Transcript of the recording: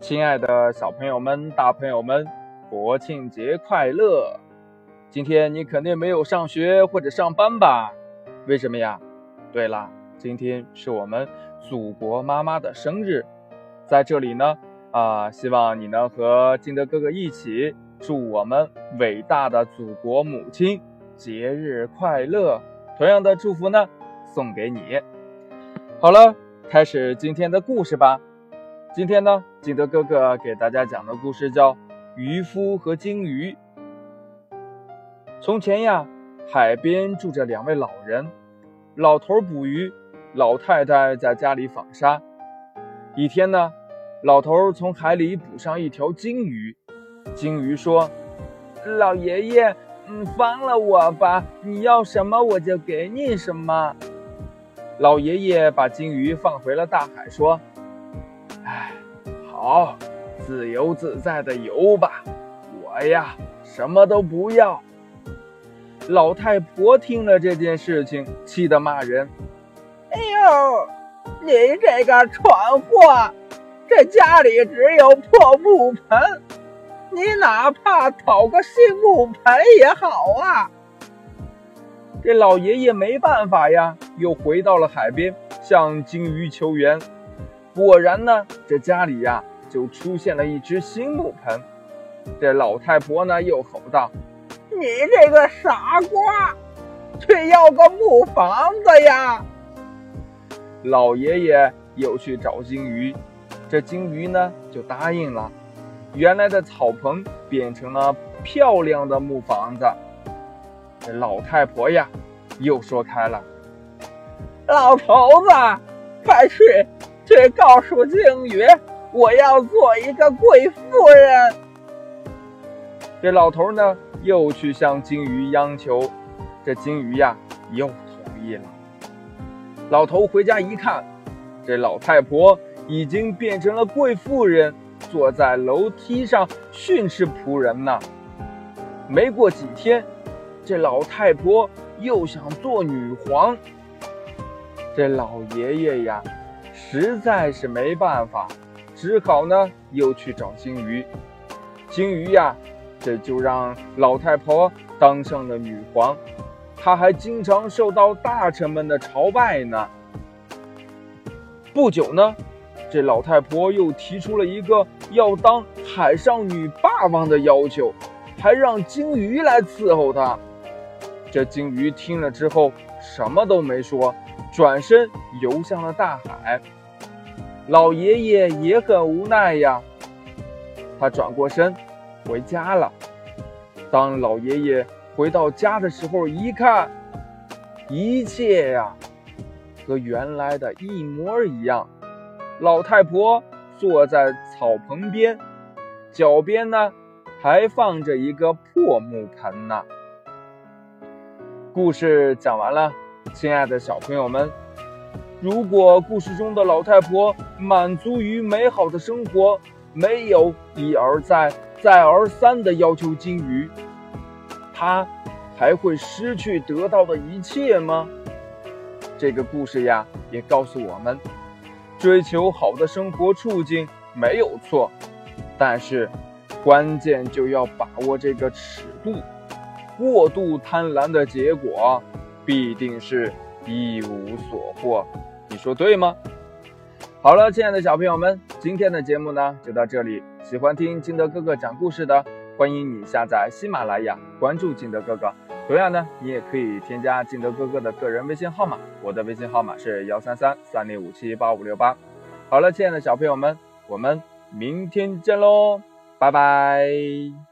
亲爱的小朋友们、大朋友们，国庆节快乐！今天你肯定没有上学或者上班吧？为什么呀？对啦，今天是我们祖国妈妈的生日，在这里呢，啊，希望你能和金德哥哥一起祝我们伟大的祖国母亲节日快乐。同样的祝福呢，送给你。好了，开始今天的故事吧。今天呢，记得哥哥给大家讲的故事叫《渔夫和鲸鱼》。从前呀，海边住着两位老人，老头捕鱼，老太太在家里纺纱。一天呢，老头从海里捕上一条鲸鱼，鲸鱼说：“老爷爷，嗯，放了我吧，你要什么我就给你什么。”老爷爷把鲸鱼放回了大海，说。哎，好，自由自在的游吧。我呀，什么都不要。老太婆听了这件事情，气得骂人：“哎呦，你这个蠢货！这家里只有破木盆，你哪怕讨个新木盆也好啊！”这老爷爷没办法呀，又回到了海边，向鲸鱼求援。果然呢，这家里呀就出现了一只新木盆。这老太婆呢又吼道：“你这个傻瓜，去要个木房子呀！”老爷爷又去找金鱼，这金鱼呢就答应了。原来的草棚变成了漂亮的木房子。这老太婆呀又说开了：“老头子，快去！”去告诉鲸鱼，我要做一个贵妇人。这老头呢，又去向金鱼央求，这金鱼呀，又同意了。老头回家一看，这老太婆已经变成了贵妇人，坐在楼梯上训斥仆人呢。没过几天，这老太婆又想做女皇，这老爷爷呀。实在是没办法，只好呢又去找鲸鱼。鲸鱼呀，这就让老太婆当上了女皇，她还经常受到大臣们的朝拜呢。不久呢，这老太婆又提出了一个要当海上女霸王的要求，还让鲸鱼来伺候她。这鲸鱼听了之后，什么都没说，转身游向了大海。老爷爷也很无奈呀，他转过身回家了。当老爷爷回到家的时候，一看，一切呀和原来的一模一样。老太婆坐在草棚边，脚边呢还放着一个破木盆呢。故事讲完了，亲爱的小朋友们。如果故事中的老太婆满足于美好的生活，没有一而再、再而三的要求金鱼，她还会失去得到的一切吗？这个故事呀，也告诉我们：追求好的生活处境没有错，但是关键就要把握这个尺度。过度贪婪的结果，必定是一无所获。你说对吗？好了，亲爱的小朋友们，今天的节目呢就到这里。喜欢听金德哥哥讲故事的，欢迎你下载喜马拉雅，关注金德哥哥。同样呢，你也可以添加金德哥哥的个人微信号码，我的微信号码是幺三三三零五七八五六八。好了，亲爱的小朋友们，我们明天见喽，拜拜。